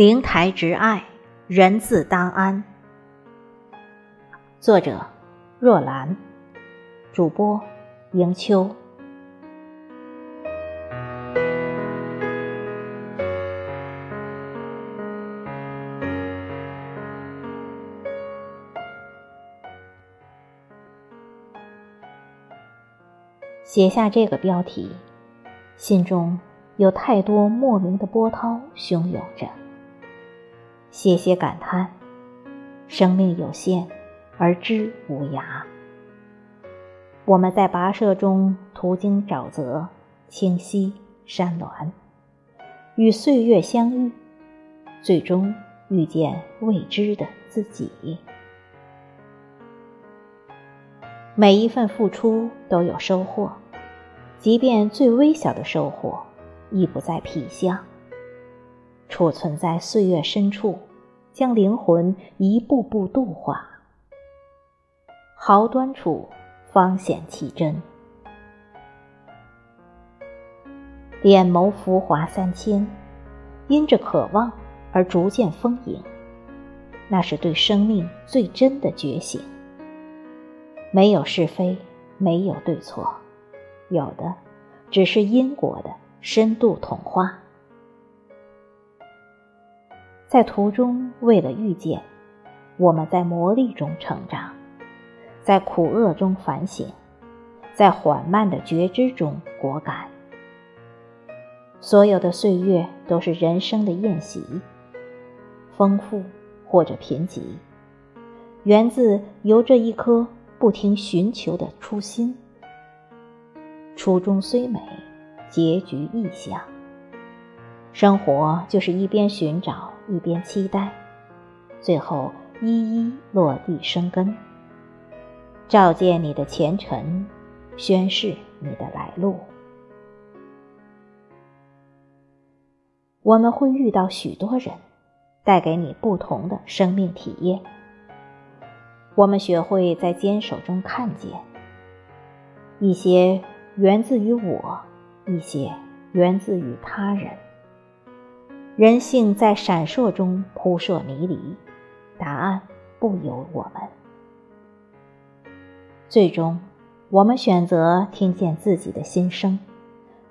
灵台执爱，人自当安。作者：若兰，主播：迎秋。写下这个标题，心中有太多莫名的波涛汹涌着。歇歇感叹，生命有限，而知无涯。我们在跋涉中途经沼泽、清溪、山峦，与岁月相遇，最终遇见未知的自己。每一份付出都有收获，即便最微小的收获，亦不在皮相。储存在岁月深处，将灵魂一步步度化。毫端处方显其真。脸眸浮华三千，因着渴望而逐渐丰盈，那是对生命最真的觉醒。没有是非，没有对错，有的只是因果的深度同化。在途中，为了遇见，我们在磨砺中成长，在苦厄中反省，在缓慢的觉知中果敢。所有的岁月都是人生的宴席，丰富或者贫瘠，源自由这一颗不停寻求的初心。初衷虽美，结局亦香。生活就是一边寻找。一边期待，最后一一落地生根，照见你的前尘，宣示你的来路。我们会遇到许多人，带给你不同的生命体验。我们学会在坚守中看见，一些源自于我，一些源自于他人。人性在闪烁中扑朔迷离，答案不由我们。最终，我们选择听见自己的心声，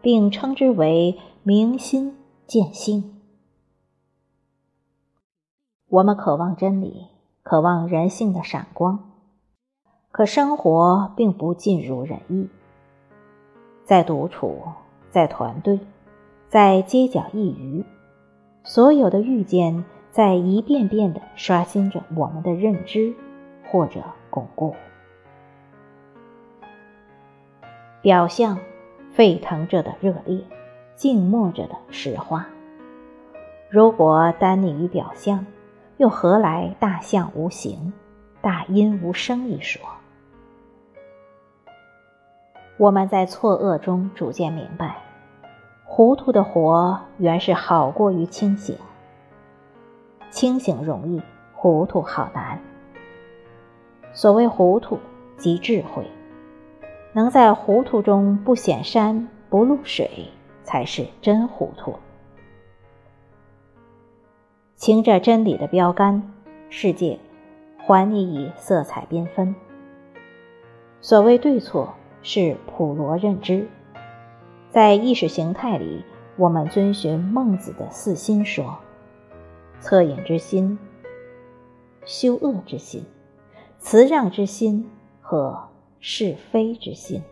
并称之为明心见性。我们渴望真理，渴望人性的闪光，可生活并不尽如人意。在独处，在团队，在街角一隅。所有的遇见，在一遍遍地刷新着我们的认知，或者巩固。表象，沸腾着的热烈，静默着的实话。如果单立于表象，又何来大象无形，大音无声一说？我们在错愕中逐渐明白。糊涂的活原是好过于清醒。清醒容易，糊涂好难。所谓糊涂，即智慧。能在糊涂中不显山不露水，才是真糊涂。擎着真理的标杆，世界还你以色彩缤纷。所谓对错，是普罗认知。在意识形态里，我们遵循孟子的四心说：恻隐之心、羞恶之心、辞让之心和是非之心。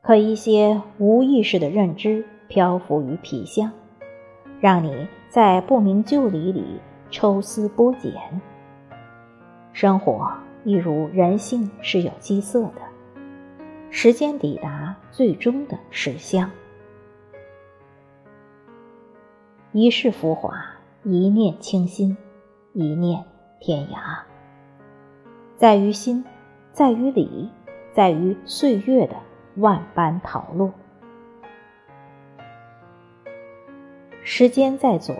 可一些无意识的认知漂浮于皮相，让你在不明就里里抽丝剥茧。生活亦如人性是有基色的。时间抵达最终的实相，一世浮华，一念清心，一念天涯。在于心，在于理，在于岁月的万般淘落。时间在左，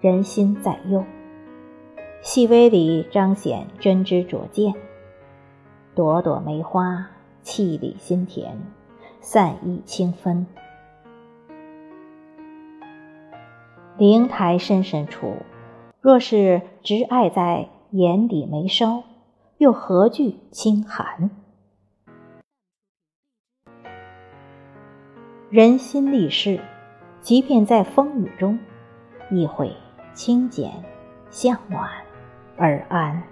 人心在右，细微里彰显真知灼见，朵朵梅花。气里心田，散逸清芬。灵台深深处，若是执爱在眼底眉梢，又何惧清寒？人心立世，即便在风雨中，亦会清简向暖而安。